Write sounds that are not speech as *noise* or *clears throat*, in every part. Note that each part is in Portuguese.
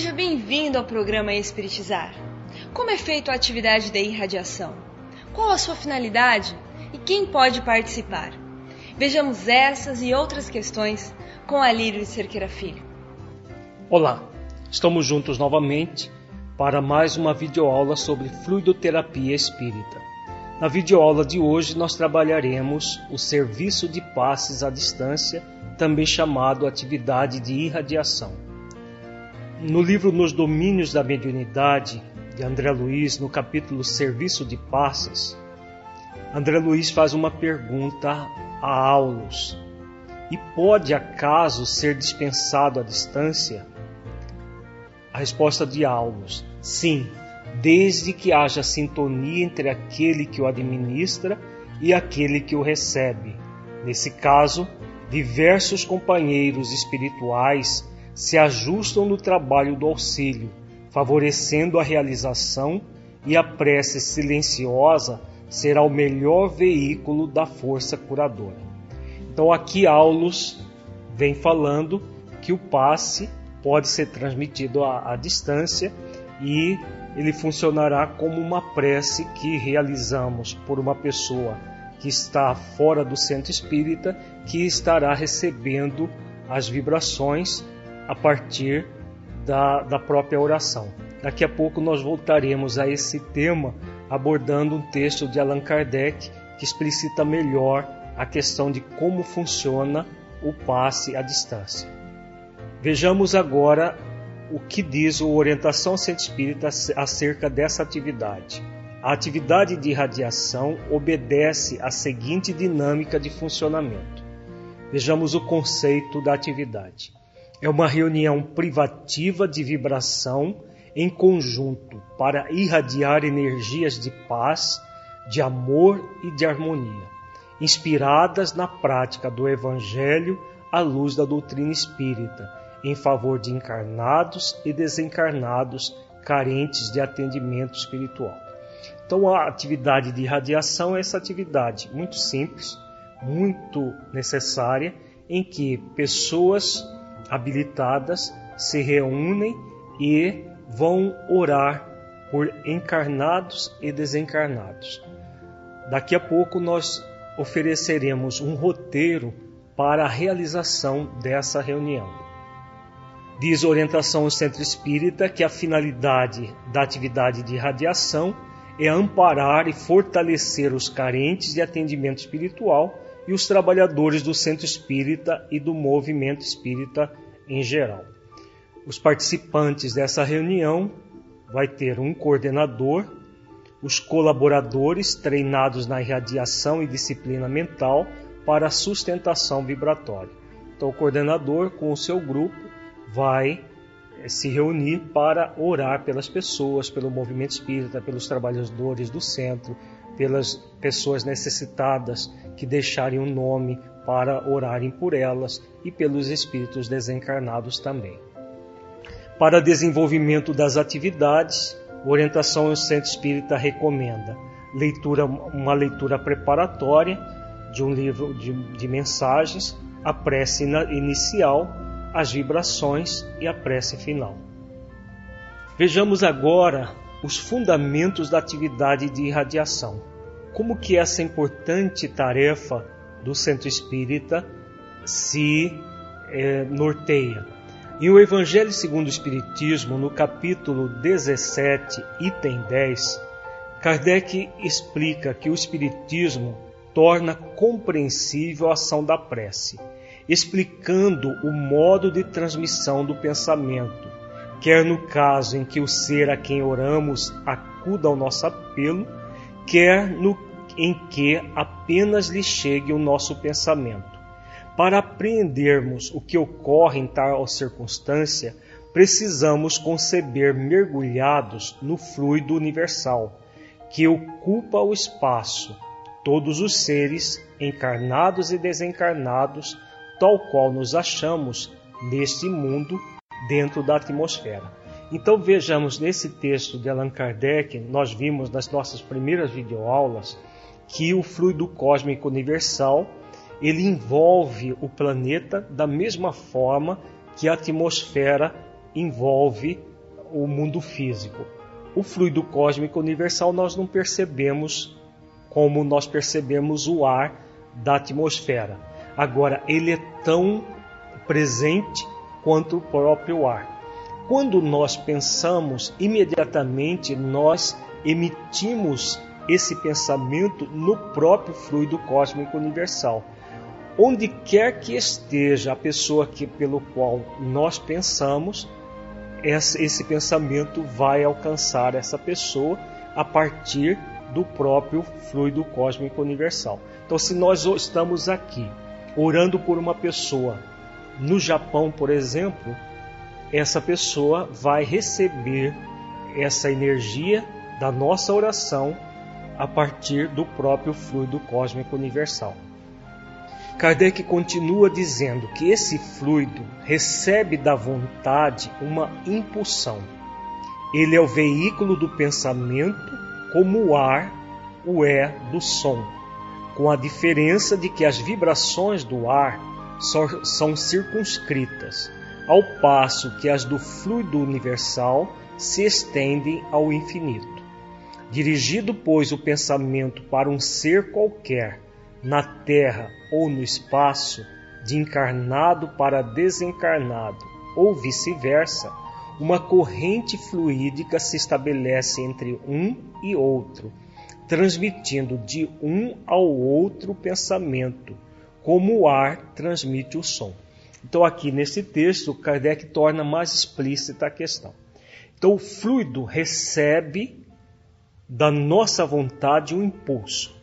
Seja bem-vindo ao programa Espiritizar. Como é feita a atividade de irradiação? Qual a sua finalidade e quem pode participar? Vejamos essas e outras questões com Alírio de Cerqueira Filho. Olá, estamos juntos novamente para mais uma videoaula sobre fluidoterapia espírita. Na videoaula de hoje nós trabalharemos o serviço de passes à distância, também chamado atividade de irradiação. No livro Nos Domínios da Mediunidade, de André Luiz, no capítulo Serviço de Passes, André Luiz faz uma pergunta a Aulos. E pode acaso ser dispensado à distância? A resposta de Aulos: sim, desde que haja sintonia entre aquele que o administra e aquele que o recebe. Nesse caso, diversos companheiros espirituais se ajustam no trabalho do auxílio, favorecendo a realização, e a prece silenciosa será o melhor veículo da força curadora. Então, aqui Aulus vem falando que o passe pode ser transmitido à, à distância e ele funcionará como uma prece que realizamos por uma pessoa que está fora do centro espírita, que estará recebendo as vibrações a partir da, da própria oração. Daqui a pouco nós voltaremos a esse tema abordando um texto de Allan Kardec que explicita melhor a questão de como funciona o passe à distância. Vejamos agora o que diz o Orientação Centro Espírita acerca dessa atividade. A atividade de irradiação obedece à seguinte dinâmica de funcionamento. Vejamos o conceito da atividade. É uma reunião privativa de vibração em conjunto para irradiar energias de paz, de amor e de harmonia, inspiradas na prática do Evangelho à luz da doutrina espírita em favor de encarnados e desencarnados carentes de atendimento espiritual. Então, a atividade de irradiação é essa atividade muito simples, muito necessária, em que pessoas habilitadas se reúnem e vão orar por encarnados e desencarnados. Daqui a pouco nós ofereceremos um roteiro para a realização dessa reunião. Diz orientação ao centro espírita que a finalidade da atividade de radiação é amparar e fortalecer os carentes de atendimento espiritual e os trabalhadores do centro espírita e do movimento espírita em geral. Os participantes dessa reunião vai ter um coordenador, os colaboradores treinados na irradiação e disciplina mental para sustentação vibratória. Então o coordenador com o seu grupo vai eh, se reunir para orar pelas pessoas, pelo movimento espírita, pelos trabalhadores do centro, pelas pessoas necessitadas que deixarem um nome para orarem por elas e pelos espíritos desencarnados também. Para desenvolvimento das atividades, orientação do Centro Espírita recomenda leitura, uma leitura preparatória de um livro de, de mensagens, a prece inicial as vibrações e a prece final. Vejamos agora os fundamentos da atividade de irradiação. Como que essa importante tarefa do centro espírita se é, norteia. Em o Evangelho segundo o Espiritismo, no capítulo 17, item 10, Kardec explica que o Espiritismo torna compreensível a ação da prece explicando o modo de transmissão do pensamento, quer no caso em que o ser a quem oramos acuda ao nosso apelo, quer no em que apenas lhe chegue o nosso pensamento. Para apreendermos o que ocorre em tal circunstância, precisamos conceber mergulhados no fluido universal, que ocupa o espaço, todos os seres, encarnados e desencarnados, tal qual nos achamos neste mundo dentro da atmosfera. Então vejamos nesse texto de Allan Kardec, nós vimos nas nossas primeiras videoaulas que o fluido cósmico universal ele envolve o planeta da mesma forma que a atmosfera envolve o mundo físico. O fluido cósmico universal nós não percebemos como nós percebemos o ar da atmosfera. Agora, ele é tão presente quanto o próprio ar. Quando nós pensamos, imediatamente nós emitimos esse pensamento no próprio fluido cósmico universal. Onde quer que esteja a pessoa que, pelo qual nós pensamos, esse pensamento vai alcançar essa pessoa a partir do próprio fluido cósmico universal. Então, se nós estamos aqui orando por uma pessoa no Japão, por exemplo, essa pessoa vai receber essa energia da nossa oração a partir do próprio fluido cósmico universal. Kardec continua dizendo que esse fluido recebe da vontade uma impulsão. Ele é o veículo do pensamento, como o ar o é do som, com a diferença de que as vibrações do ar são circunscritas, ao passo que as do fluido universal se estendem ao infinito. Dirigido, pois, o pensamento para um ser qualquer, na terra ou no espaço, de encarnado para desencarnado, ou vice-versa, uma corrente fluídica se estabelece entre um e outro, transmitindo de um ao outro pensamento, como o ar transmite o som. Então, aqui nesse texto, Kardec torna mais explícita a questão. Então, o fluido recebe da nossa vontade um impulso.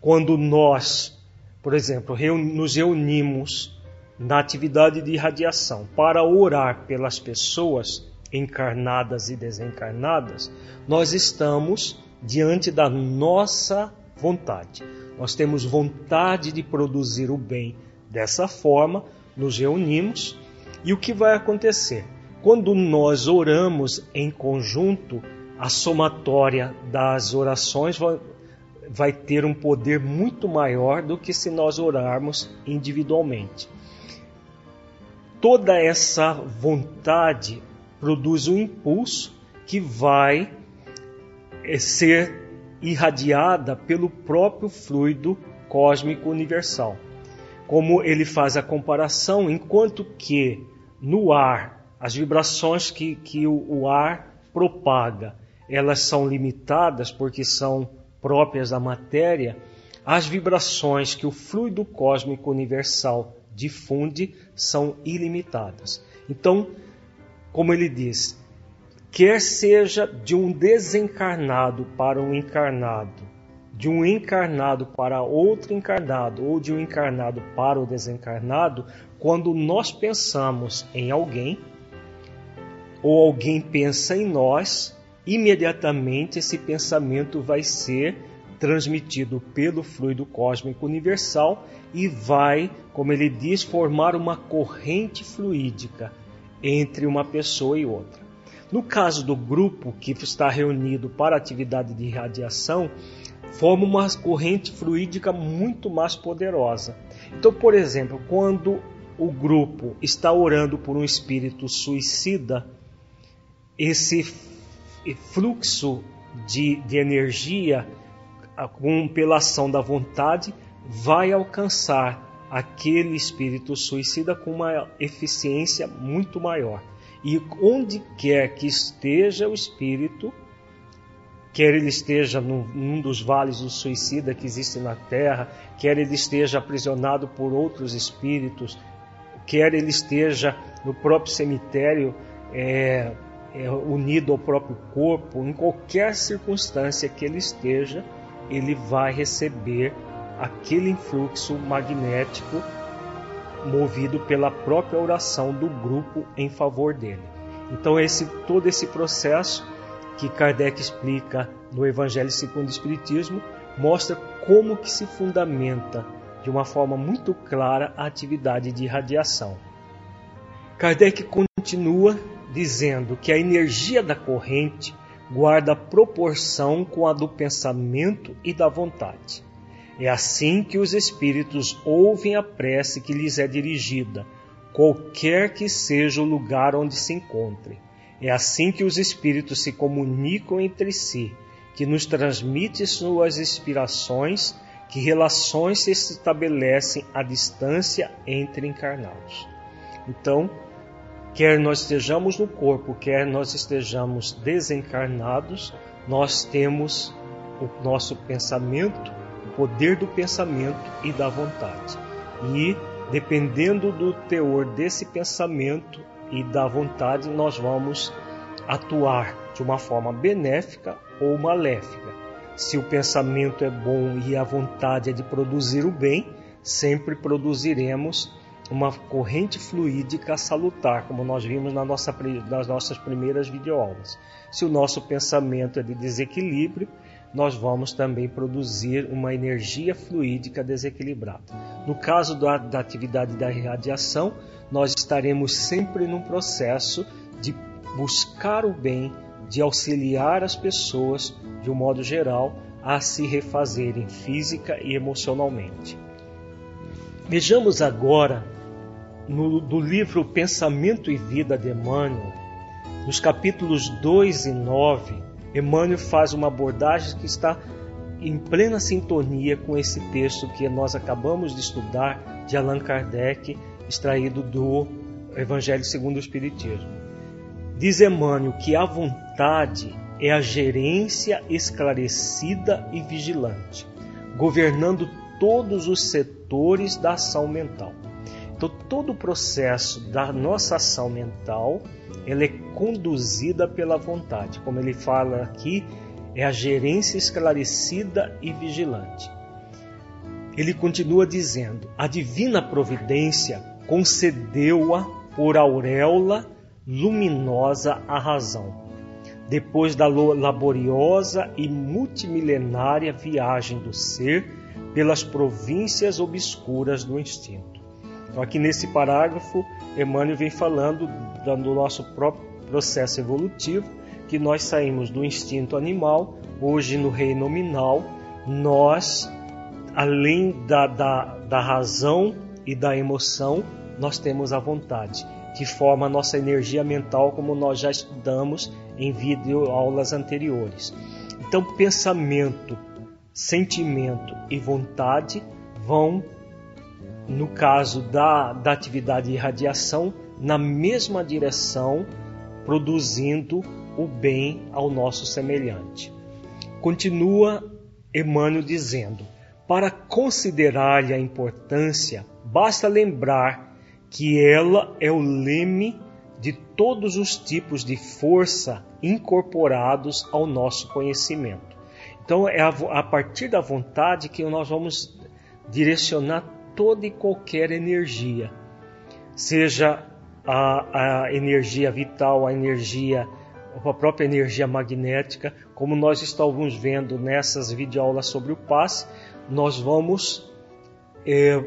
Quando nós, por exemplo, nos reunimos na atividade de radiação para orar pelas pessoas encarnadas e desencarnadas, nós estamos diante da nossa vontade. Nós temos vontade de produzir o bem. Dessa forma, nos reunimos e o que vai acontecer? Quando nós oramos em conjunto, a somatória das orações vai ter um poder muito maior do que se nós orarmos individualmente. Toda essa vontade produz um impulso que vai eh, ser irradiada pelo próprio fluido cósmico universal. Como ele faz a comparação, enquanto que no ar, as vibrações que, que o, o ar propaga, elas são limitadas porque são próprias da matéria, as vibrações que o fluido cósmico universal difunde são ilimitadas. Então, como ele diz, quer seja de um desencarnado para um encarnado, de um encarnado para outro encarnado ou de um encarnado para o desencarnado, quando nós pensamos em alguém ou alguém pensa em nós, imediatamente esse pensamento vai ser transmitido pelo fluido cósmico universal e vai, como ele diz, formar uma corrente fluídica entre uma pessoa e outra. No caso do grupo que está reunido para atividade de radiação, forma uma corrente fluídica muito mais poderosa. Então, por exemplo, quando o grupo está orando por um espírito suicida, esse fluxo de, de energia com, pela ação da vontade vai alcançar aquele espírito suicida com uma eficiência muito maior. E onde quer que esteja o espírito, quer ele esteja num, num, dos vales do suicida que existe na terra, quer ele esteja aprisionado por outros espíritos, quer ele esteja no próprio cemitério é, é, unido ao próprio corpo, em qualquer circunstância que ele esteja, ele vai receber aquele influxo magnético movido pela própria oração do grupo em favor dele. Então esse todo esse processo que Kardec explica no Evangelho segundo o Espiritismo mostra como que se fundamenta de uma forma muito clara a atividade de radiação. Kardec continua dizendo que a energia da corrente guarda proporção com a do pensamento e da vontade. É assim que os espíritos ouvem a prece que lhes é dirigida, qualquer que seja o lugar onde se encontre. É assim que os espíritos se comunicam entre si, que nos transmite suas inspirações, que relações se estabelecem à distância entre encarnados. Então, quer nós estejamos no corpo, quer nós estejamos desencarnados, nós temos o nosso pensamento, o poder do pensamento e da vontade. E dependendo do teor desse pensamento e da vontade, nós vamos atuar de uma forma benéfica ou maléfica. Se o pensamento é bom e a vontade é de produzir o bem, sempre produziremos uma corrente fluídica salutar, como nós vimos na nossa, nas nossas primeiras videoaulas. Se o nosso pensamento é de desequilíbrio, nós vamos também produzir uma energia fluídica desequilibrada. No caso da, da atividade da irradiação, nós estaremos sempre num processo de buscar o bem, de auxiliar as pessoas, de um modo geral, a se refazerem física e emocionalmente. Vejamos agora no, do livro Pensamento e Vida de Emmanuel, nos capítulos 2 e 9, Emmanuel faz uma abordagem que está em plena sintonia com esse texto que nós acabamos de estudar de Allan Kardec, extraído do Evangelho segundo o Espiritismo. Diz Emmanuel que a vontade é a gerência esclarecida e vigilante, governando todos os setores da ação mental. Então, todo o processo da nossa ação mental ela é conduzida pela vontade. Como ele fala aqui, é a gerência esclarecida e vigilante. Ele continua dizendo: a divina providência concedeu-a por auréola luminosa à razão, depois da laboriosa e multimilenária viagem do ser pelas províncias obscuras do instinto. Então, aqui nesse parágrafo, Emmanuel vem falando do nosso próprio processo evolutivo, que nós saímos do instinto animal, hoje no reino nominal, nós, além da, da, da razão e da emoção, nós temos a vontade, que forma a nossa energia mental, como nós já estudamos em vídeo aulas anteriores. Então, pensamento, sentimento e vontade vão no caso da, da atividade de radiação, na mesma direção, produzindo o bem ao nosso semelhante. Continua Emmanuel dizendo: para considerar-lhe a importância, basta lembrar que ela é o leme de todos os tipos de força incorporados ao nosso conhecimento. Então, é a, partir da vontade que nós vamos direcionar toda e qualquer energia, seja a, a energia vital, a energia, a própria energia magnética, como nós estamos vendo nessas videoaulas sobre o passe, nós vamos é,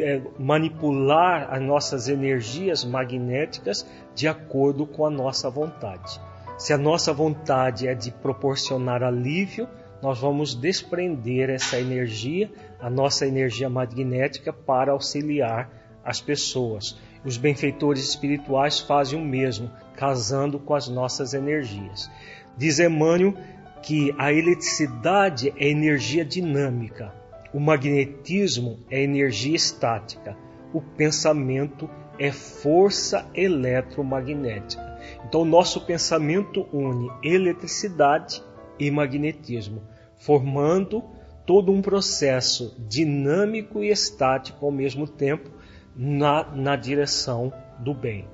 é, manipular as nossas energias magnéticas de acordo com a nossa vontade. Se a nossa vontade é de proporcionar alívio, nós vamos desprender essa energia, a nossa energia magnética, para auxiliar as pessoas. Os benfeitores espirituais fazem o mesmo, casando com as nossas energias. Diz Emmanuel que a eletricidade é energia dinâmica, o magnetismo é energia estática, o pensamento é força eletromagnética. Então, nosso pensamento une eletricidade e magnetismo, formando todo um processo dinâmico e estático ao mesmo tempo na, na direção do bem.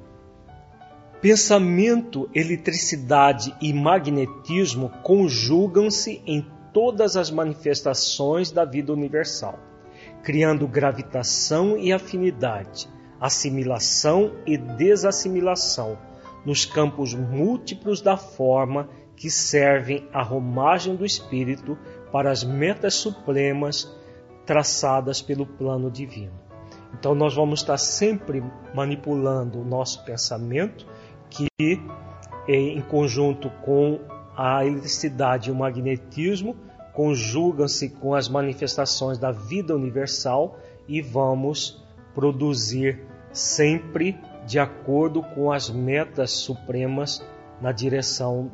Pensamento, eletricidade e magnetismo conjugam-se em todas as manifestações da vida universal, criando gravitação e afinidade, assimilação e desassimilação nos campos múltiplos da forma que servem à romagem do espírito para as metas supremas traçadas pelo plano divino. Então nós vamos estar sempre manipulando o nosso pensamento que em conjunto com a eletricidade e o magnetismo conjugam-se com as manifestações da vida universal e vamos produzir sempre de acordo com as metas supremas na direção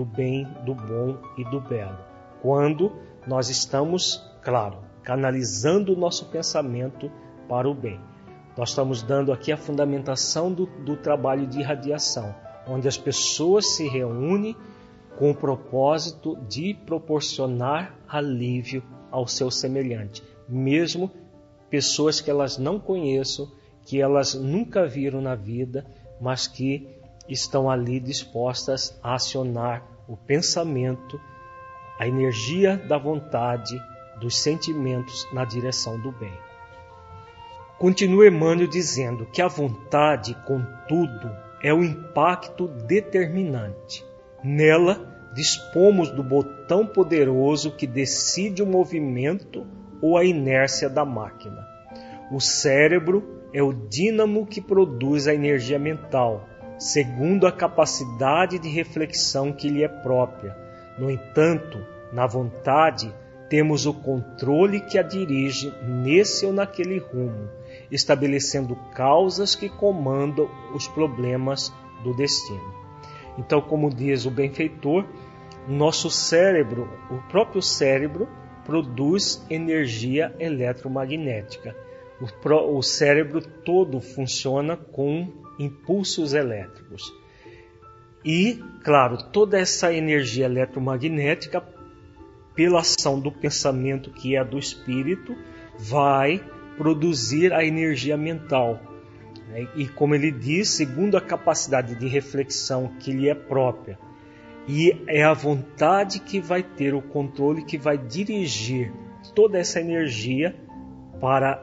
do bem, do bom e do belo. Quando nós estamos, claro, canalizando o nosso pensamento para o bem. Nós estamos dando aqui a fundamentação do, do trabalho de irradiação, onde as pessoas se reúnem com o propósito de proporcionar alívio ao seu semelhante, mesmo pessoas que elas não conheçam, que elas nunca viram na vida, mas que estão ali dispostas a acionar o pensamento, a energia da vontade, dos sentimentos na direção do bem. Continua Emmanuel dizendo que a vontade, contudo, é o impacto determinante. Nela, dispomos do botão poderoso que decide o movimento ou a inércia da máquina. O cérebro é o dínamo que produz a energia mental, segundo a capacidade de reflexão que lhe é própria. No entanto, na vontade, temos o controle que a dirige nesse ou naquele rumo, estabelecendo causas que comandam os problemas do destino. Então, como diz o benfeitor, nosso cérebro, o próprio cérebro, produz energia eletromagnética. O, cérebro todo funciona com impulsos elétricos. E, claro, toda essa energia eletromagnética, pela ação do pensamento que é do espírito, vai produzir a energia mental. E, como ele diz, segundo a capacidade de reflexão que lhe é própria. E é a vontade que vai ter o controle, que vai dirigir toda essa energia para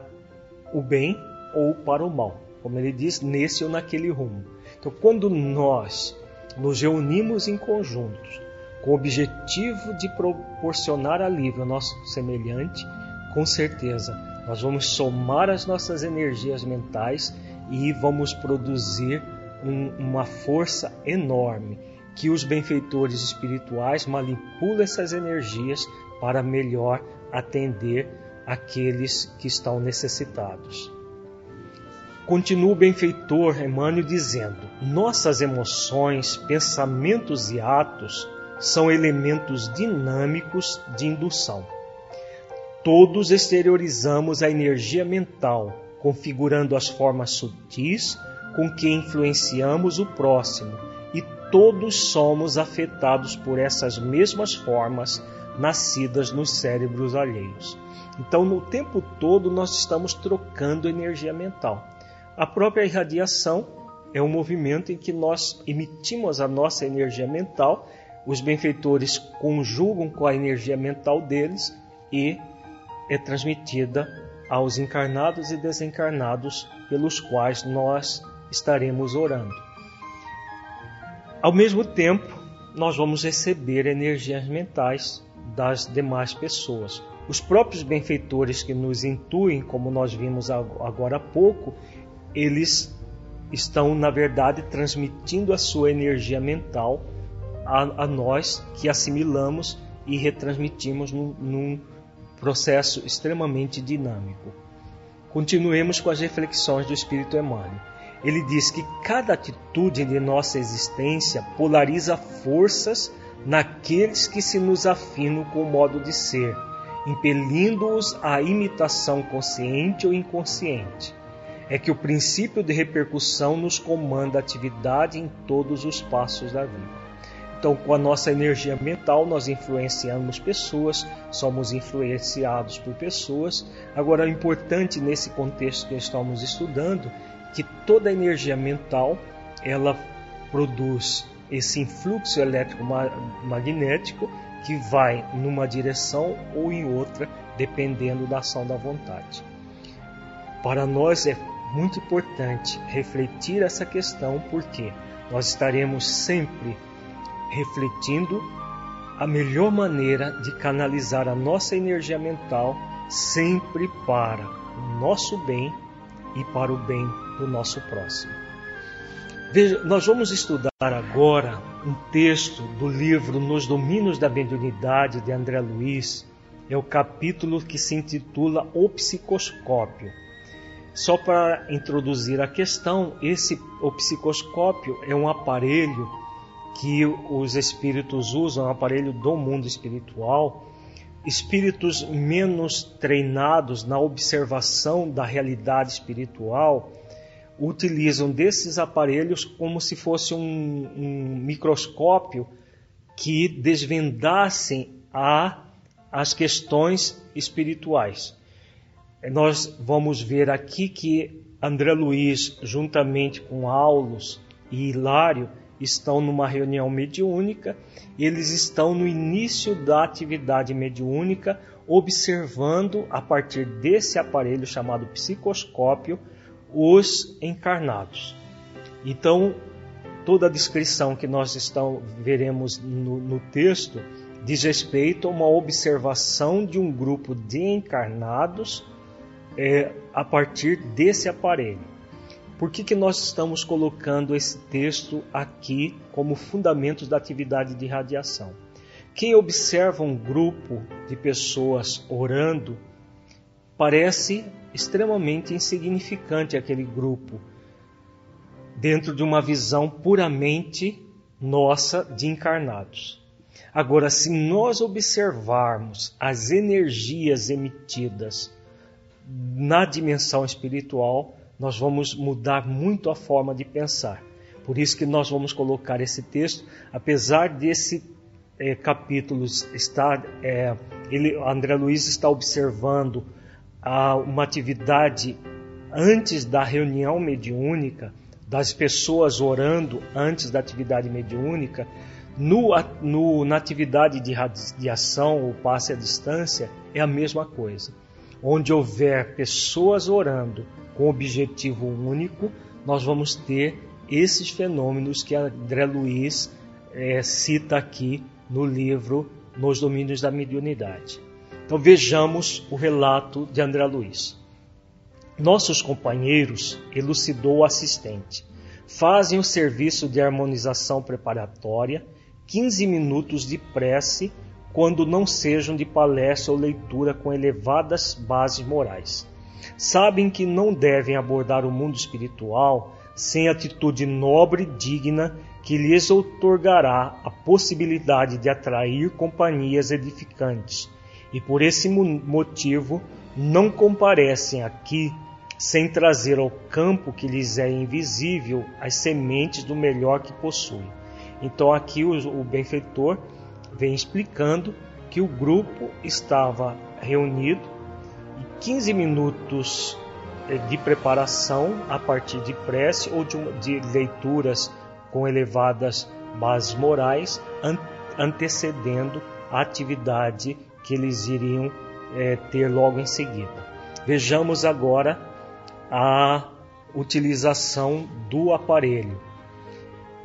o bem ou para o mal como ele diz, nesse ou naquele rumo. Então, quando nós nos reunimos em conjuntos com o objetivo de proporcionar alívio ao nosso semelhante, com certeza nós vamos somar as nossas energias mentais e vamos produzir um, uma força enorme que os benfeitores espirituais manipulam essas energias para melhor atender aqueles que estão necessitados. Continua o benfeitor Emmanuel dizendo: Nossas emoções, pensamentos e atos são elementos dinâmicos de indução. Todos exteriorizamos a energia mental, configurando as formas sutis com que influenciamos o próximo, e todos somos afetados por essas mesmas formas nascidas nos cérebros alheios. Então, no tempo todo, nós estamos trocando energia mental. A própria irradiação é um movimento em que nós emitimos a nossa energia mental, os benfeitores conjugam com a energia mental deles e é transmitida aos encarnados e desencarnados pelos quais nós estaremos orando. Ao mesmo tempo, nós vamos receber energias mentais das demais pessoas. Os próprios benfeitores que nos intuem, como nós vimos agora há pouco, eles estão, na verdade, transmitindo a sua energia mental a, a nós que assimilamos e retransmitimos num, num processo extremamente dinâmico. Continuemos com as reflexões do Espírito Emmanuel. Ele diz que cada atitude de nossa existência polariza forças naqueles que se nos afinam com o modo de ser, impelindo-os à imitação consciente ou inconsciente é que o princípio de repercussão nos comanda a atividade em todos os passos da vida. Então, com a nossa energia mental, nós influenciamos pessoas, somos influenciados por pessoas. Agora, o importante nesse contexto que estamos estudando, que toda a energia mental, ela produz esse influxo elétrico magnético que vai numa direção ou em outra, dependendo da ação da vontade. Para nós é muito importante refletir essa questão, porque nós estaremos sempre refletindo a melhor maneira de canalizar a nossa energia mental sempre para o nosso bem e para o bem do nosso próximo. Veja, nós vamos estudar agora um texto do livro Nos Domínios da Mediunidade de André Luiz. É o capítulo que se intitula O Psicoscópio Só para introduzir a questão, esse o psicoscópio é um aparelho que os espíritos usam, um aparelho do mundo espiritual. Espíritos menos treinados na observação da realidade espiritual utilizam desses aparelhos como se fosse um, um microscópio que desvendassem a, as questões espirituais. Nós vamos ver aqui que André Luiz, juntamente com Aulos e Hilário, estão numa reunião mediúnica, eles estão no início da atividade mediúnica, observando a partir desse aparelho chamado psicoscópio os encarnados. Então, toda a descrição que nós estão, veremos no, no texto diz respeito a uma observação de um grupo de encarnados é, a partir desse aparelho. Por que, que nós estamos colocando esse texto aqui como fundamentos da atividade de radiação? Quem observa um grupo de pessoas orando parece extremamente insignificante aquele grupo, dentro de uma visão puramente nossa de encarnados. Agora, se nós observarmos as energias emitidas na dimensão espiritual, nós vamos mudar muito a forma de pensar. Por isso que nós vamos colocar esse texto, apesar desse é, capítulo estar, é, ele, André Luiz está observando a uma atividade antes da reunião mediúnica, das pessoas orando antes da atividade mediúnica, no, no, na atividade de radiação, o passe à distância, é a mesma coisa. Onde houver pessoas orando com objetivo único, nós vamos ter esses fenômenos que André Luiz é, cita aqui no livro Nos Domínios da Mediunidade. Então vejamos o relato de André Luiz. Nossos companheiros, elucidou o assistente, fazem o serviço de harmonização preparatória, 15 minutos de prece, quando não sejam de palestra ou leitura com elevadas bases morais. Sabem que não devem abordar o mundo espiritual sem atitude nobre e digna que lhes outorgará a possibilidade de atrair companhias edificantes e por esse motivo não comparecem aqui sem trazer ao campo que lhes é invisível as sementes do melhor que possuem. Então aqui o, o benfeitor vem explicando que o grupo estava reunido e 15 minutos eh, de preparação a partir de prece ou de, de leituras com elevadas bases morais antecedendo a atividade que eles iriam é, ter logo em seguida. Vejamos agora a utilização do aparelho.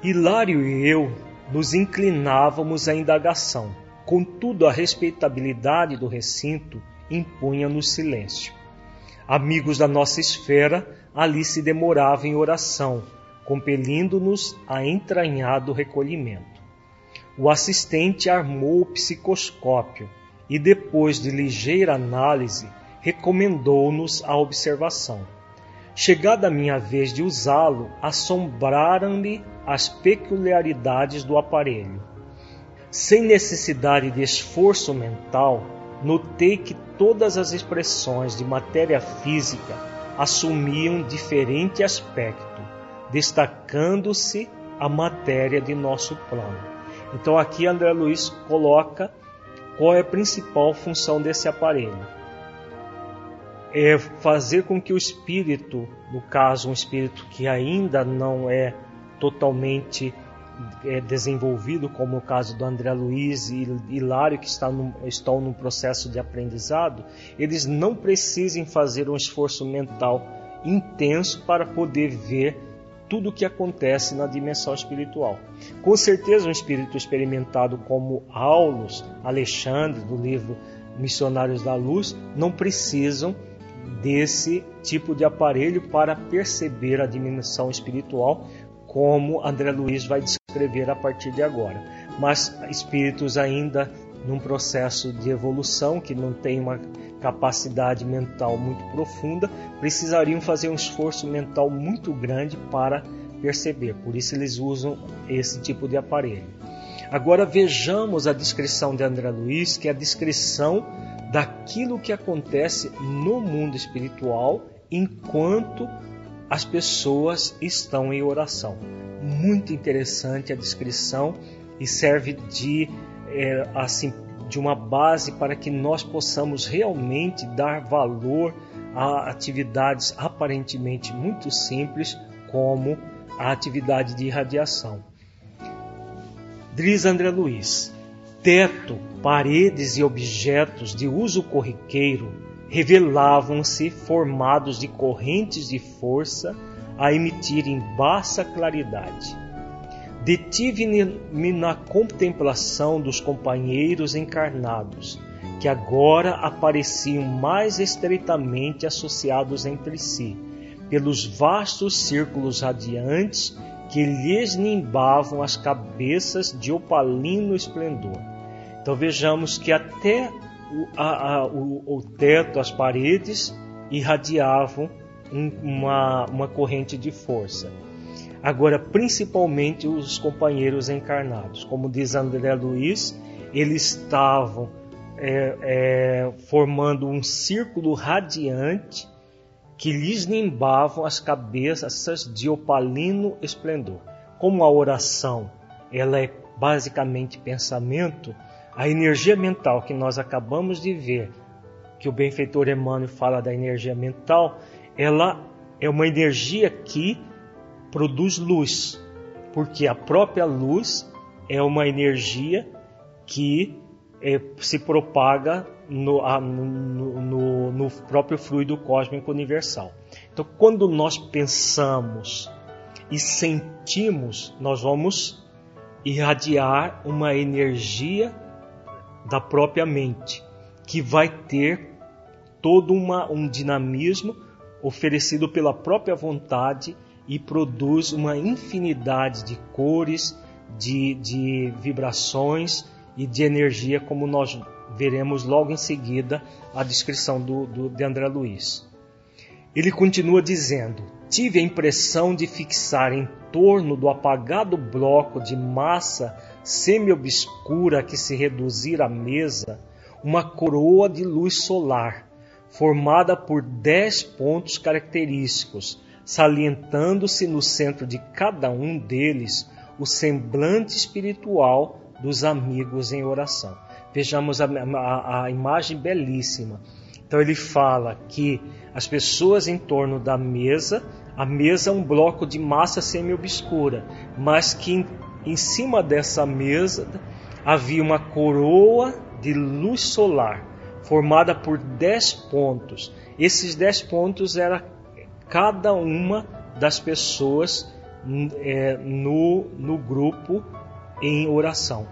Hilário e eu nos inclinávamos à indagação, contudo a respeitabilidade do recinto impunha-nos silêncio. Amigos da nossa esfera ali se demoravam em oração, compelindo-nos a entranhado recolhimento. O assistente armou o psicoscópio e depois de ligeira análise, recomendou-nos a observação. Chegada a minha vez de usá-lo, assombraram-me as peculiaridades do aparelho. Sem necessidade de esforço mental, notei que todas as expressões de matéria física assumiam diferente aspecto, destacando-se a matéria de nosso plano. Então aqui André Luiz coloca qual é a principal função desse aparelho? É fazer com que o espírito, no caso, um espírito que ainda não é totalmente é, desenvolvido, como o caso do André Luiz e Hilário, que está no, estão no processo de aprendizado, eles não precisem fazer um esforço mental intenso para poder ver tudo o que acontece na dimensão espiritual. Com certeza, um espírito experimentado como Aulos, Alexandre, do livro Missionários da Luz, não precisam desse tipo de aparelho para perceber a dimensão espiritual, como André Luiz vai descrever a partir de agora. Mas espíritos ainda num processo de evolução que não tem uma capacidade mental muito profunda, precisariam fazer um esforço mental muito grande para perceber. Por isso eles usam esse tipo de aparelho. Agora vejamos a descrição de André Luiz, que é a descrição daquilo que acontece no mundo espiritual enquanto as pessoas estão em oração. Muito interessante a descrição e serve de é, assim de uma base para que nós possamos realmente dar valor a atividades aparentemente muito simples como a atividade de irradiação. Dries André Luiz, teto, paredes e objetos de uso corriqueiro revelavam-se formados de correntes de força a emitirem baixa claridade. Detive-me na contemplação dos companheiros encarnados, que agora apareciam mais estreitamente associados entre si, pelos vastos círculos radiantes que lhes nimbavam as cabeças de opalino esplendor. Então vejamos que até o, a, a, o, o teto, as paredes irradiavam uma, uma corrente de força. Agora, principalmente os companheiros encarnados, como diz André Luiz, eles estavam é, é, formando um círculo radiante que lhes nimbavam as cabeças de opalino esplendor. Como a oração ela é basicamente pensamento, a energia mental que nós acabamos de ver, que o benfeitor Emmanuel fala da energia mental, ela é uma energia que produz luz, porque a própria luz é uma energia que é, se propaga no, no, no, no próprio fluido cósmico universal. Então, quando nós pensamos e sentimos, nós vamos irradiar uma energia da própria mente, que vai ter todo uma, um dinamismo oferecido pela própria vontade e produz uma infinidade de cores, de, de vibrações e de energia, como nós veremos logo em seguida a descrição do, do, de André Luiz. Ele continua dizendo: Tive a impressão de fixar em torno do apagado bloco de massa semi-obscura que se reduzira à mesa uma coroa de luz solar, formada por dez pontos característicos, salientando-se no centro de cada um deles o semblante espiritual dos amigos em oração. Vejamos a, a, a imagem belíssima. Então ele fala que as pessoas em torno da mesa, a mesa é um bloco de massa semi-obscura, mas que em, em cima dessa mesa havia uma coroa de luz solar formada por dez pontos. Esses dez pontos era cada uma das pessoas é, no, no grupo em oração.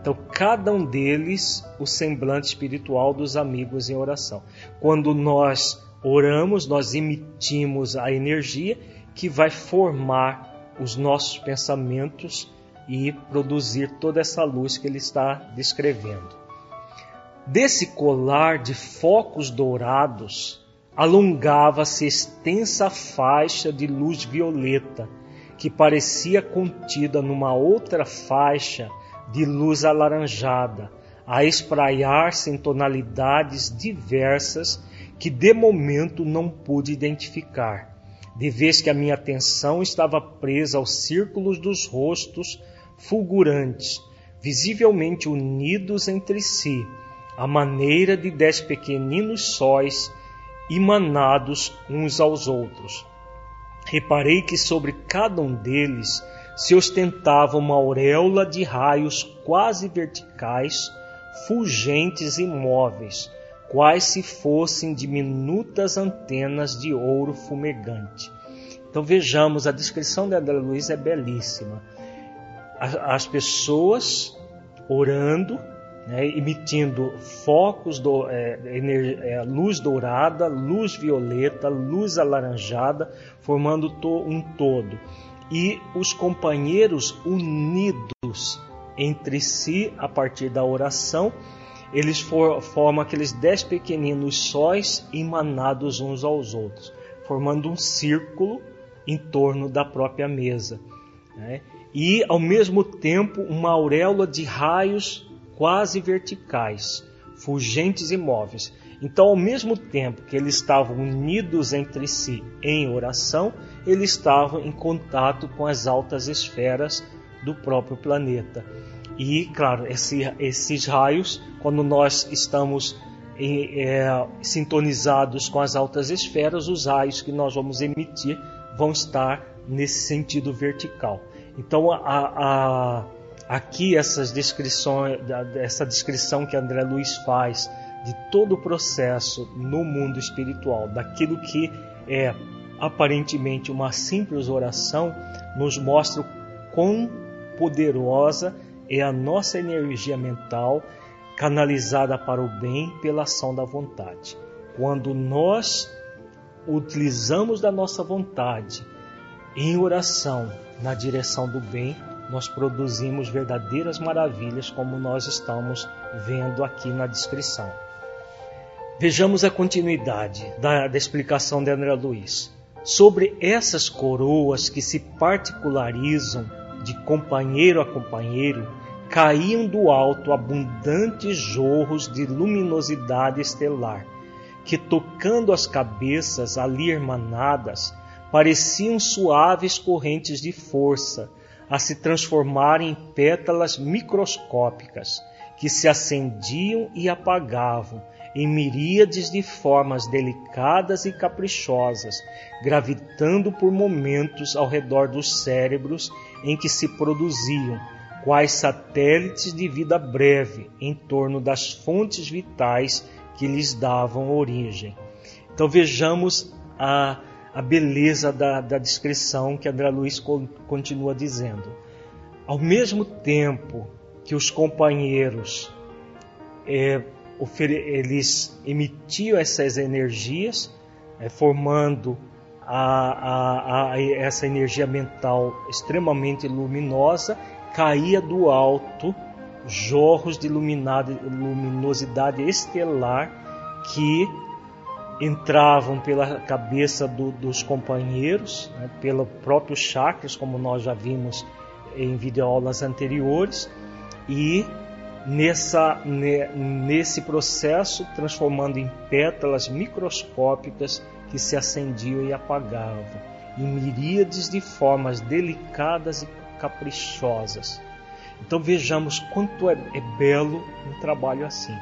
Então, cada um deles, o semblante espiritual dos amigos em oração. Quando nós oramos, nós emitimos a energia que vai formar os nossos pensamentos e produzir toda essa luz que ele está descrevendo. Desse colar de focos dourados alongava-se extensa faixa de luz violeta que parecia contida numa outra faixa de luz alaranjada, a espraiar-se em tonalidades diversas que de momento não pude identificar, de vez que a minha atenção estava presa aos círculos dos rostos fulgurantes, visivelmente unidos entre si, à maneira de dez pequeninos sóis emanados uns aos outros. Reparei que sobre cada um deles se ostentava uma auréola de raios quase verticais, fulgentes e móveis, quais se fossem diminutas antenas de ouro fumegante. Então vejamos, a descrição de André Luiz é belíssima. As pessoas orando, né, emitindo focos, do, é, é, luz dourada, luz violeta, luz alaranjada, formando to, um todo. E os companheiros unidos entre si a partir da oração. Eles for, formam aqueles dez pequeninos sóis emanados uns aos outros, formando um círculo em torno da própria mesa. Né? E, ao mesmo tempo, uma auréola de raios quase verticais, fulgentes e móveis. Então, ao mesmo tempo que eles estavam unidos entre si em oração, eles estavam em contato com as altas esferas do próprio planeta. E, claro, esse, esses raios, quando nós estamos em, é, sintonizados com as altas esferas, os raios que nós vamos emitir vão estar nesse sentido vertical. Então, a, a, aqui essas descrições, essa descrição que André Luiz faz de todo o processo no mundo espiritual, daquilo que é aparentemente uma simples oração, nos mostra o quão poderosa é a nossa energia mental canalizada para o bem pela ação da vontade. Quando nós utilizamos da nossa vontade em oração na direção do bem, nós produzimos verdadeiras maravilhas, como nós estamos vendo aqui na descrição. Vejamos a continuidade da, da explicação de André Luiz. Sobre essas coroas que se particularizam de companheiro a companheiro, caíam do alto abundantes jorros de luminosidade estelar, que tocando as cabeças ali hermanadas, pareciam suaves correntes de força, a se transformarem em pétalas microscópicas, que se acendiam e apagavam, em miríades de formas delicadas e caprichosas, gravitando por momentos ao redor dos cérebros em que se produziam, quais satélites de vida breve em torno das fontes vitais que lhes davam origem. Então vejamos a, a beleza da, da descrição que André Luiz continua dizendo. Ao mesmo tempo que os companheiros é, eles emitiam essas energias, é, formando a, a, a, essa energia mental extremamente luminosa, caía do alto jorros de luminosidade estelar que entravam pela cabeça do, dos companheiros, né, pelo próprio chakras, como nós já vimos em videoaulas anteriores, e nessa, nesse processo transformando em pétalas microscópicas que se acendiam e apagavam, em miríades de formas delicadas e caprichosas. Então vejamos quanto é, é belo um trabalho assim,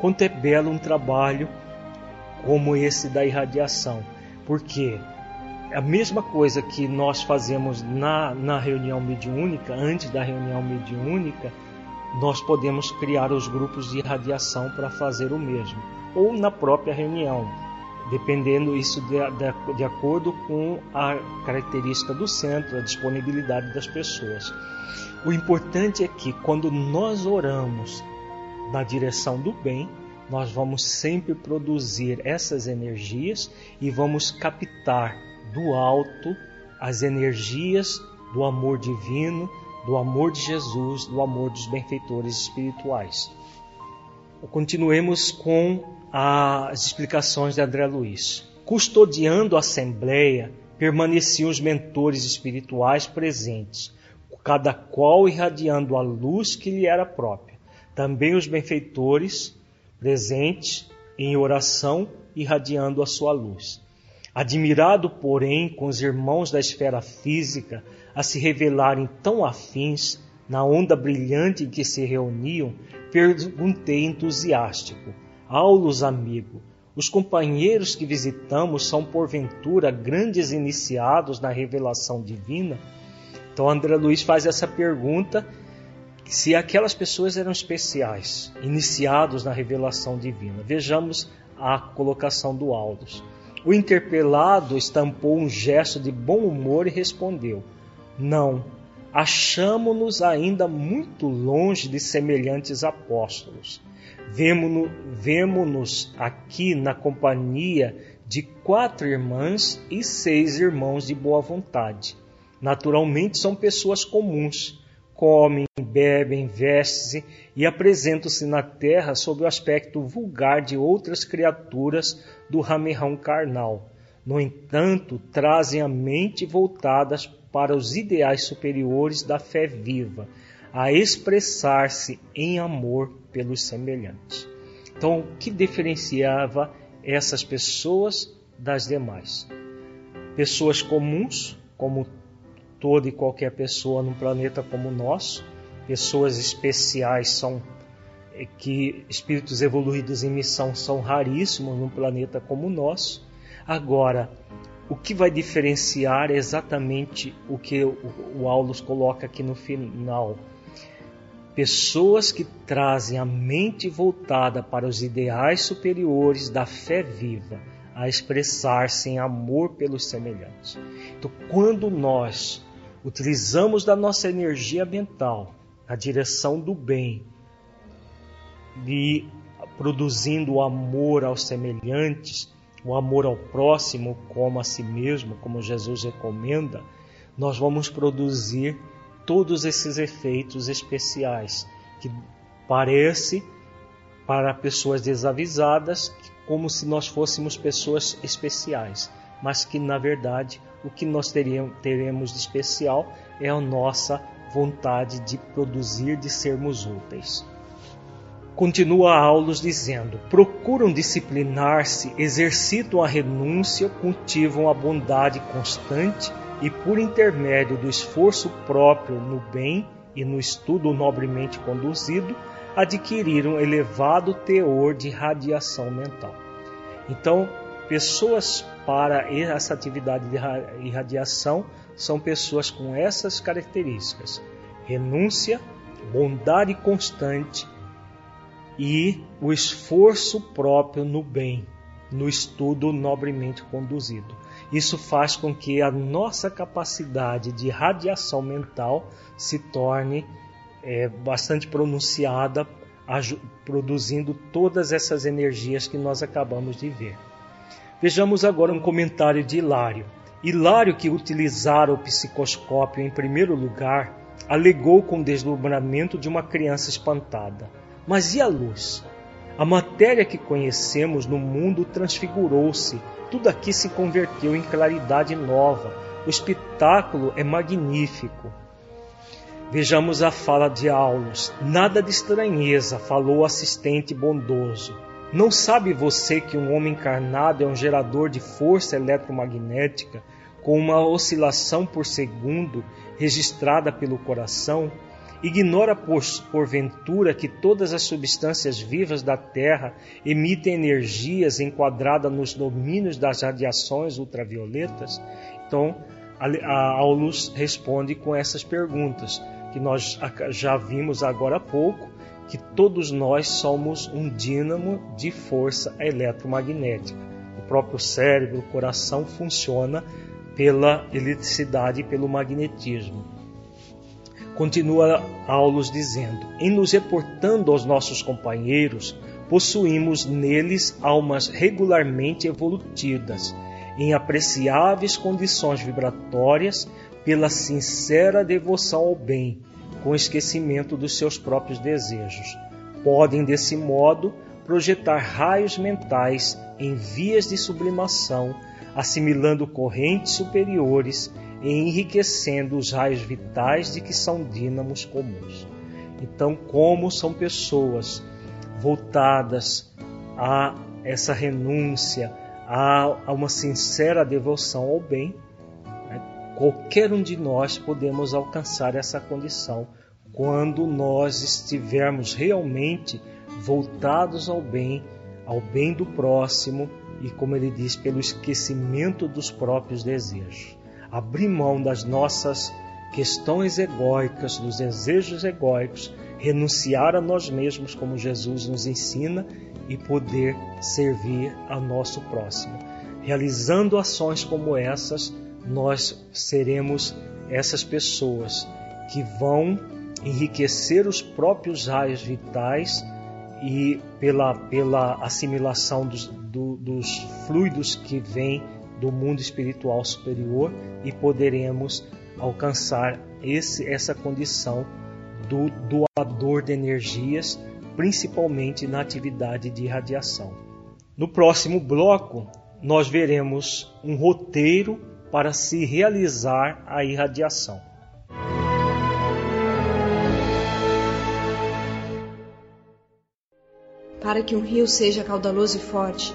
quanto é belo um trabalho como esse da irradiação, porque a mesma coisa que nós fazemos na, na reunião mediúnica, antes da reunião mediúnica, nós podemos criar os grupos de irradiação para fazer o mesmo, ou na própria reunião, dependendo isso de, de, de, acordo com a característica do centro, a disponibilidade das pessoas. O importante é que quando nós oramos na direção do bem, nós vamos sempre produzir essas energias e vamos captar do alto as energias do amor divino, do amor de Jesus, do amor dos benfeitores espirituais. Continuemos com as explicações de André Luiz. Custodiando a assembleia, permaneciam os mentores espirituais presentes, cada qual irradiando a luz que lhe era própria. Também os benfeitores presentes em oração, irradiando a sua luz. Admirado, porém, com os irmãos da esfera física, a se revelarem tão afins na onda brilhante em que se reuniam, perguntei entusiástico: Aulos, amigo, os companheiros que visitamos são porventura grandes iniciados na revelação divina? Então André Luiz faz essa pergunta se aquelas pessoas eram especiais, iniciados na revelação divina. Vejamos a colocação do Aldous. O interpelado estampou um gesto de bom humor e respondeu: não, achamo-nos ainda muito longe de semelhantes apóstolos. Vemo-nos aqui na companhia de quatro irmãs e seis irmãos de boa vontade. Naturalmente são pessoas comuns, comem, bebem, vestem-se e apresentam-se na terra sob o aspecto vulgar de outras criaturas do ramerrão carnal. No entanto, trazem a mente voltadas para os ideais superiores da fé viva, a expressar-se em amor pelos semelhantes. Então, o que diferenciava essas pessoas das demais? Pessoas comuns, como toda e qualquer pessoa num planeta como o nosso, pessoas especiais são é, que espíritos evoluídos em missão são raríssimos num planeta como o nosso. Agora, o que vai diferenciar é exatamente o que o Aulus coloca aqui no final pessoas que trazem a mente voltada para os ideais superiores da fé viva, a expressar-se em amor pelos semelhantes. Então, quando nós utilizamos da nossa energia mental na direção do bem, e produzindo amor aos semelhantes, o amor ao próximo como a si mesmo, como Jesus recomenda, nós vamos produzir todos esses efeitos especiais que parece para pessoas desavisadas como se nós fôssemos pessoas especiais, mas que na verdade o que nós teremos de especial é a nossa vontade de produzir, de sermos úteis. Continua Aulos dizendo: procuram disciplinar-se, exercitam a renúncia, cultivam a bondade constante e, por intermédio do esforço próprio no bem e no estudo nobremente conduzido, adquiriram elevado teor de radiação mental. Então, pessoas para essa atividade de irradiação são pessoas com essas características: renúncia, bondade constante e o esforço próprio no bem, no estudo nobremente conduzido. Isso faz com que a nossa capacidade de radiação mental se torne é, bastante pronunciada, produzindo todas essas energias que nós acabamos de ver. Vejamos agora um comentário de Hilário. Hilário, que utilizara o psicoscópio em primeiro lugar, alegou com desdobramento de uma criança espantada. Mas e a luz? A matéria que conhecemos no mundo transfigurou-se tudo aqui se converteu em claridade nova. O espetáculo é magnífico. Vejamos a fala de Aulus. Nada de estranheza, falou o assistente bondoso. Não sabe você que um homem encarnado é um gerador de força eletromagnética com uma oscilação por segundo registrada pelo coração? Ignora por, porventura que todas as substâncias vivas da Terra emitem energias enquadradas nos domínios das radiações ultravioletas? Então, a, a Aulus responde com essas perguntas que nós já vimos agora há pouco, que todos nós somos um dínamo de força eletromagnética. O próprio cérebro, o coração funciona pela eletricidade e pelo magnetismo. Continua Aulus dizendo: Em nos reportando aos nossos companheiros, possuímos neles almas regularmente evolutidas, em apreciáveis condições vibratórias, pela sincera devoção ao bem, com esquecimento dos seus próprios desejos. Podem, desse modo, projetar raios mentais em vias de sublimação, assimilando correntes superiores e enriquecendo os raios vitais de que são dínamos comuns. Então, como são pessoas voltadas a essa renúncia, a, uma sincera devoção ao bem, né? qualquer um de nós podemos alcançar essa condição quando nós estivermos realmente voltados ao bem, ao bem do próximo e, como ele diz, pelo esquecimento dos próprios desejos abrir mão das nossas questões egóicas, dos desejos egóicos, renunciar a nós mesmos, como Jesus nos ensina, e poder servir ao nosso próximo. Realizando ações como essas, nós seremos essas pessoas que vão enriquecer os próprios raios vitais e pela, pela assimilação dos, do, dos fluidos que vêm do mundo espiritual superior e poderemos alcançar esse, essa condição do doador de energias, principalmente na atividade de irradiação. No próximo bloco, nós veremos um roteiro para se realizar a irradiação. Para que um rio seja caudaloso e forte,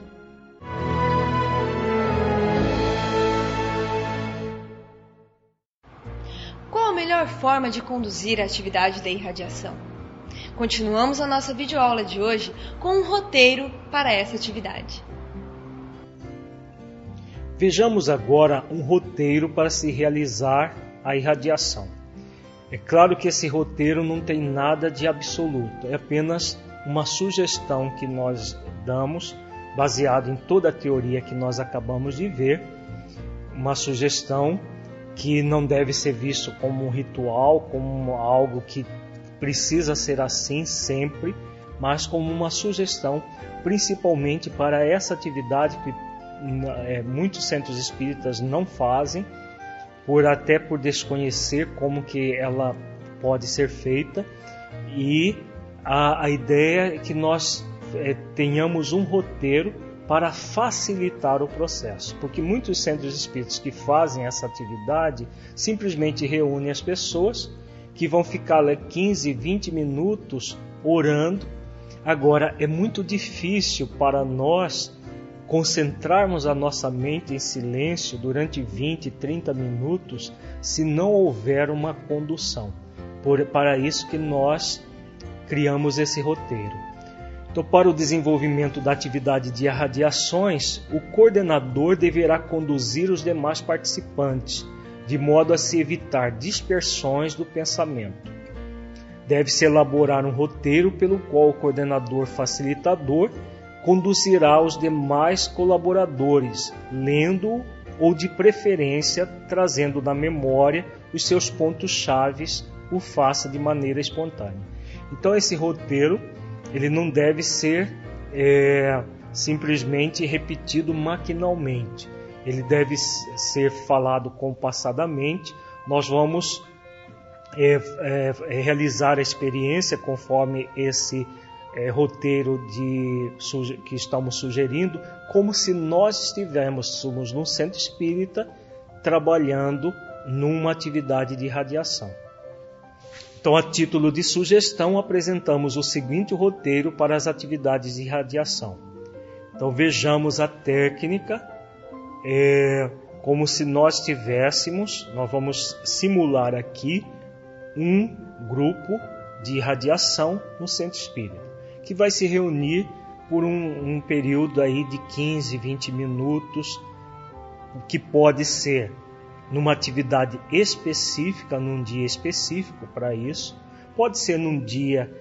melhor forma de conduzir a atividade da irradiação. Continuamos a nossa videoaula de hoje com um roteiro para essa atividade. Vejamos agora um roteiro para se realizar a irradiação. É claro que esse roteiro não tem nada de absoluto, é apenas uma sugestão que nós damos, baseado em toda a teoria que nós acabamos de ver, uma sugestão que não deve ser visto como um ritual, como algo que precisa ser assim sempre, mas como uma sugestão, principalmente para essa atividade que é, muitos centros espíritas não fazem, por até por desconhecer como que ela pode ser feita. E a, a ideia é que nós é, tenhamos um roteiro para facilitar o processo, porque muitos centros espíritas que fazem essa atividade simplesmente reúnem as pessoas que vão ficar lá 15, 20 minutos orando. Agora, é muito difícil para nós concentrarmos a nossa mente em silêncio durante 20, 30 minutos se não houver uma condução. Por, para isso que nós criamos esse roteiro. Então, para o desenvolvimento da atividade de irradiações, o coordenador deverá conduzir os demais participantes, de modo a se evitar dispersões do pensamento. Deve-se elaborar um roteiro pelo qual o coordenador facilitador conduzirá os demais colaboradores, lendo ou de preferência trazendo da memória os seus pontos chaves, o faça de maneira espontânea. Então esse roteiro ele não deve ser é, simplesmente repetido maquinalmente. Ele deve ser falado compassadamente. Nós vamos é, é, é, realizar a experiência conforme esse é, roteiro de, que estamos sugerindo, como se nós estivéssemos num centro espírita trabalhando numa atividade de radiação. Então, a título de sugestão, apresentamos o seguinte roteiro para as atividades de radiação. Então, vejamos a técnica é, como se nós tivéssemos, nós vamos simular aqui um grupo de radiação no centro espírita, que vai se reunir por um, um período aí de 15, 20 minutos, que pode ser numa atividade específica, num dia específico para isso. Pode ser num dia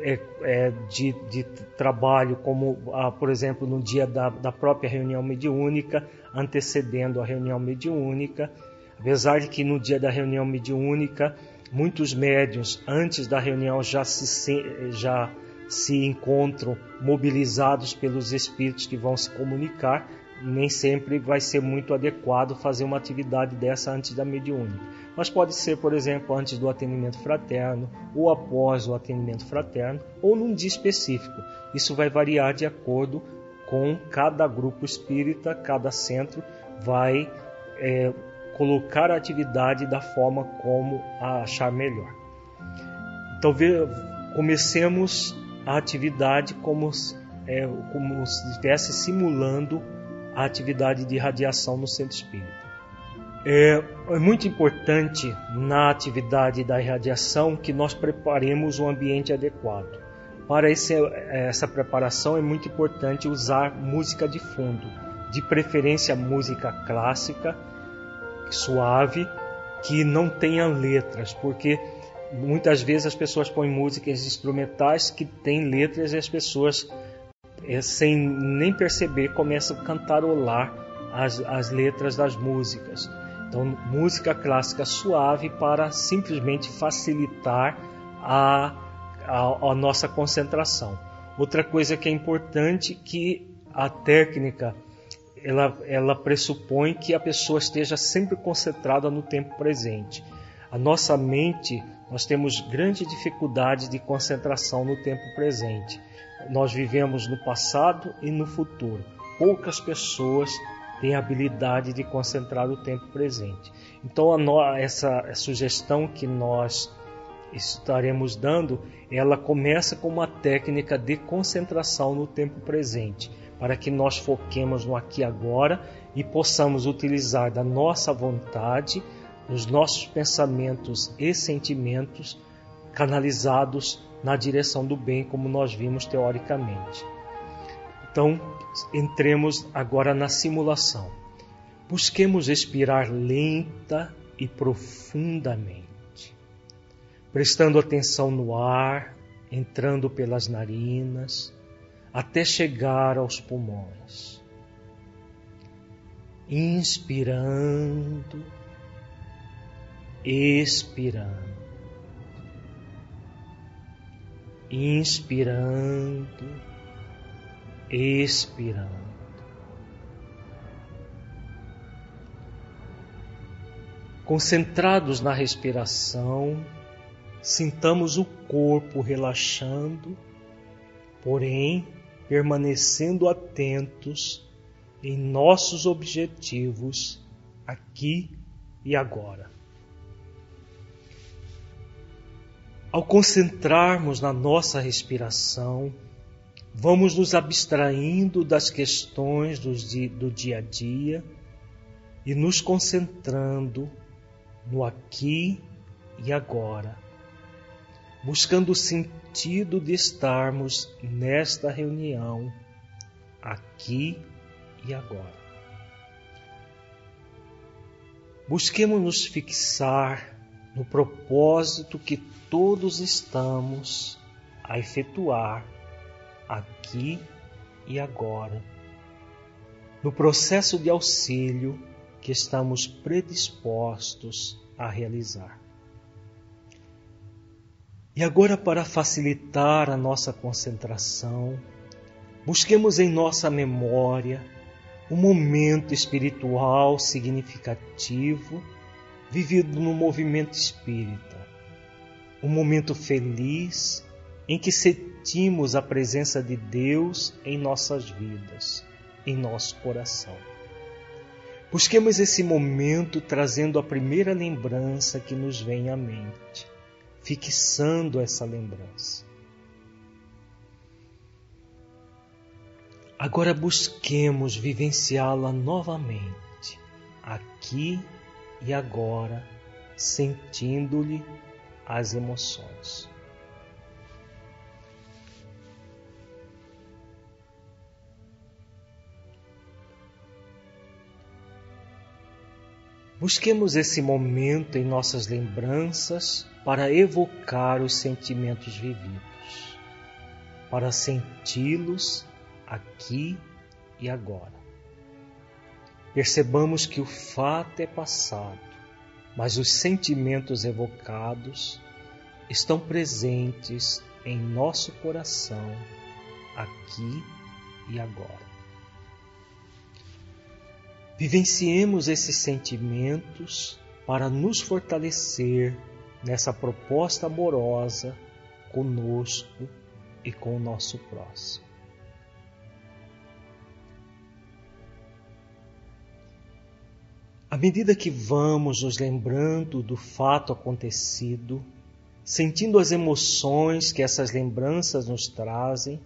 é, é, de, de, trabalho, como, ah, por exemplo, no dia da, da, própria reunião mediúnica, antecedendo a reunião mediúnica. Apesar de que no dia da reunião mediúnica, muitos médios, antes da reunião, já se, já se encontram mobilizados pelos espíritos que vão se comunicar, nem sempre vai ser muito adequado fazer uma atividade dessa antes da mediúnica. Mas pode ser, por exemplo, antes do atendimento fraterno, ou após o atendimento fraterno, ou num dia específico. Isso vai variar de acordo com cada grupo espírita, cada centro vai é, colocar a atividade da forma como achar melhor. Então, comecemos a atividade como, é, como se estivesse simulando a atividade de radiação no centro espírita. É, é, muito importante na atividade da irradiação que nós preparemos um ambiente adequado. Para esse, essa preparação é muito importante usar música de fundo, de preferência música clássica, suave, que não tenha letras, porque muitas vezes as pessoas põem músicas instrumentais que têm letras e as pessoas, sem nem perceber, começam a cantarolar as, as letras das músicas. Então, música clássica suave para simplesmente facilitar a, a, a nossa concentração. Outra coisa que é importante que a técnica ela, ela pressupõe que a pessoa esteja sempre concentrada no tempo presente. A nossa mente, nós temos grande dificuldade de concentração no tempo presente. Nós vivemos no passado e no futuro. Poucas pessoas têm habilidade de concentrar o tempo presente. Então, essa sugestão que nós estaremos dando, ela começa com uma técnica de concentração no tempo presente, para que nós foquemos no aqui e agora e possamos utilizar da nossa vontade os nossos pensamentos e sentimentos canalizados na direção do bem, como nós vimos teoricamente. Então, entremos agora na simulação. Busquemos respirar lenta e profundamente, prestando atenção no ar, entrando pelas narinas, até chegar aos pulmões. Inspirando expirando, inspirando, expirando. Concentrados na respiração, sintamos o corpo relaxando, porém permanecendo atentos em nossos objetivos aqui e agora. Ao concentrarmos na nossa respiração, vamos nos abstraindo das questões do dia a dia e nos concentrando no aqui e agora, buscando o sentido de estarmos nesta reunião, aqui e agora. Busquemos nos fixar no propósito que todos estamos a efetuar aqui e agora, no processo de auxílio que estamos predispostos a realizar. E agora, para facilitar a nossa concentração, busquemos em nossa memória um momento espiritual significativo vivido no movimento espírita. Um momento feliz em que sentimos a presença de Deus em nossas vidas, em nosso coração. Busquemos esse momento trazendo a primeira lembrança que nos vem à mente, fixando essa lembrança. Agora busquemos vivenciá-la novamente, aqui e agora sentindo-lhe as emoções. Busquemos esse momento em nossas lembranças para evocar os sentimentos vividos, para senti-los aqui e agora. Percebamos que o fato é passado, mas os sentimentos evocados estão presentes em nosso coração, aqui e agora. Vivenciemos esses sentimentos para nos fortalecer nessa proposta amorosa conosco e com o nosso próximo. À medida que vamos nos lembrando do fato acontecido, sentindo as emoções que essas lembranças nos trazem,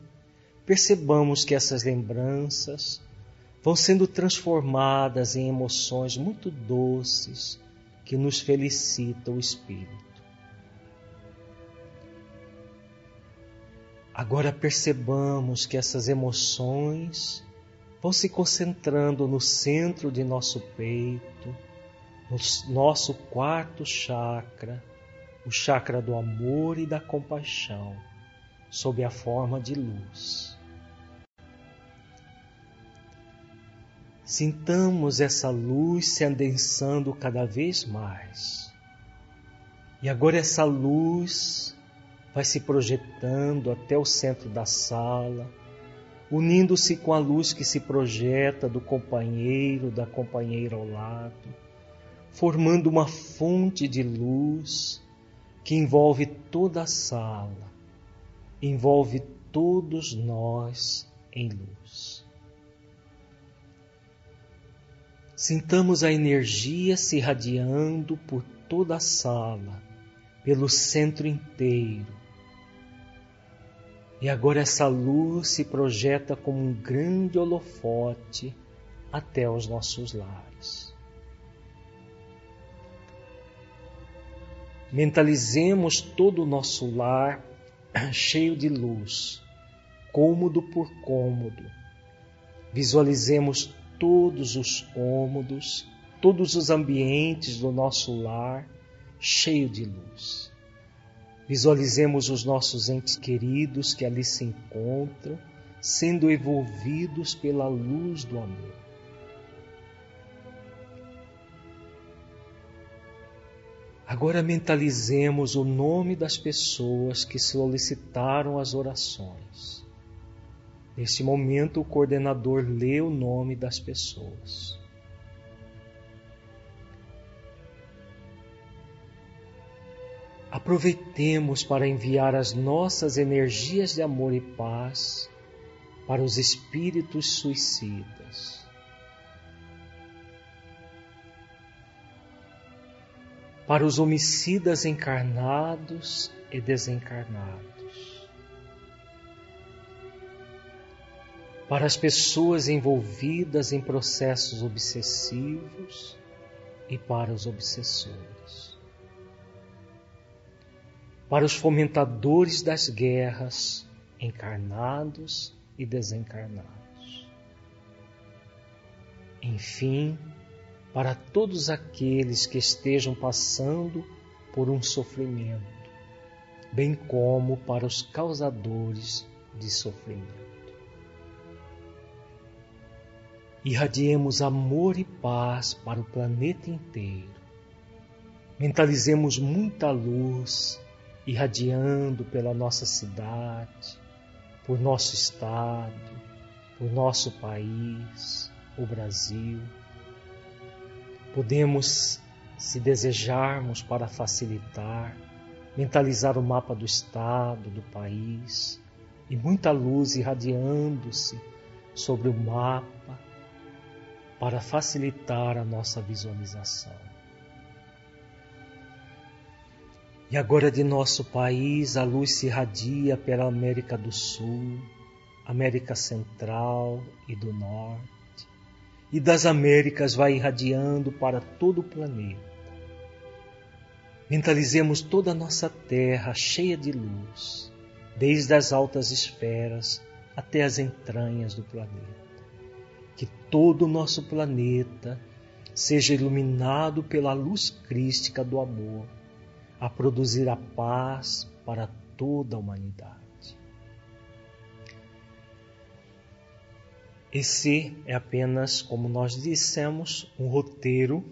percebamos que essas lembranças vão sendo transformadas em emoções muito doces que nos felicitam o espírito. Agora percebamos que essas emoções vão se concentrando no centro de nosso peito, no nosso quarto chakra, o chakra do amor e da compaixão, sob a forma de luz. Sintamos essa luz se adensando cada vez mais. E agora essa luz vai se projetando até o centro da sala, unindo-se com a luz que se projeta do companheiro, da companheira ao lado, formando uma fonte de luz que envolve toda a sala, envolve todos nós em luz. Sintamos a energia se irradiando por toda a sala, pelo centro inteiro. E agora essa luz se projeta como um grande holofote até os nossos lares. Mentalizemos todo o nosso lar *clears throat* cheio de luz, cômodo por cômodo. Visualizemos todos os cômodos, todos os ambientes do nosso lar cheio de luz. Visualizemos os nossos entes queridos que ali se encontram, sendo envolvidos pela luz do amor. Agora mentalizemos o nome das pessoas que solicitaram as orações. Neste momento, o coordenador lê o nome das pessoas. Aproveitemos para enviar as nossas energias de amor e paz para os espíritos suicidas. Para os homicidas encarnados e desencarnados. para as pessoas envolvidas em processos obsessivos e para os obsessores, para os fomentadores das guerras, encarnados e desencarnados. Enfim, para todos aqueles que estejam passando por um sofrimento, bem como para os causadores de sofrimento. Irradiemos amor e paz para o planeta inteiro. Mentalizemos muita luz irradiando pela nossa cidade, por nosso estado, por nosso país, o Brasil. Podemos, se desejarmos para facilitar, mentalizar o mapa do estado, do país, e muita luz irradiando-se sobre o mapa para facilitar a nossa visualização. E agora de nosso país a luz se irradia pela América do Sul, América Central e do Norte, e das Américas vai irradiando para todo o planeta. Mentalizemos toda a nossa Terra cheia de luz, desde as altas esferas até as entranhas do planeta que todo o nosso planeta seja iluminado pela luz crística do amor, a produzir a paz para toda a humanidade. Esse é apenas, como nós dissemos, um roteiro,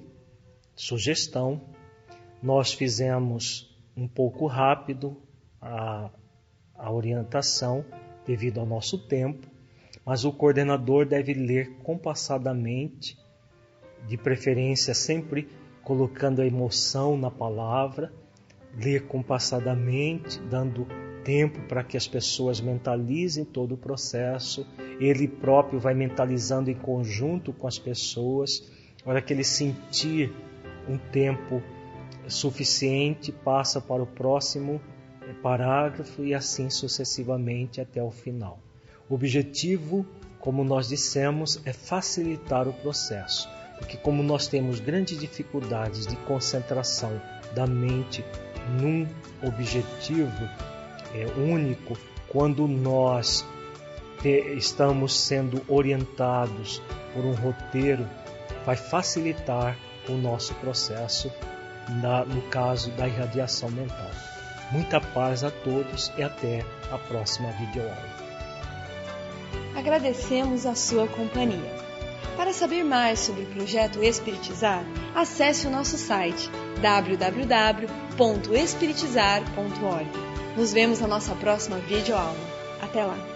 sugestão. Nós fizemos um pouco rápido a, a orientação devido ao nosso tempo, mas o coordenador deve ler compassadamente, de preferência sempre colocando a emoção na palavra, ler compassadamente, dando tempo para que as pessoas mentalizem todo o processo. Ele próprio vai mentalizando em conjunto com as pessoas. Na hora que ele sentir um tempo suficiente, passa para o próximo parágrafo e assim sucessivamente até o final. O objetivo, como nós dissemos, é facilitar o processo, porque como nós temos grandes dificuldades de concentração da mente num objetivo é, único, quando nós estamos sendo orientados por um roteiro, vai facilitar o nosso processo na, no caso da irradiação mental. Muita paz a todos e até a próxima videoaula. Agradecemos a sua companhia. Para saber mais sobre o projeto Espiritizar, acesse o nosso site www.espiritizar.org. Nos vemos na nossa próxima videoaula. Até lá!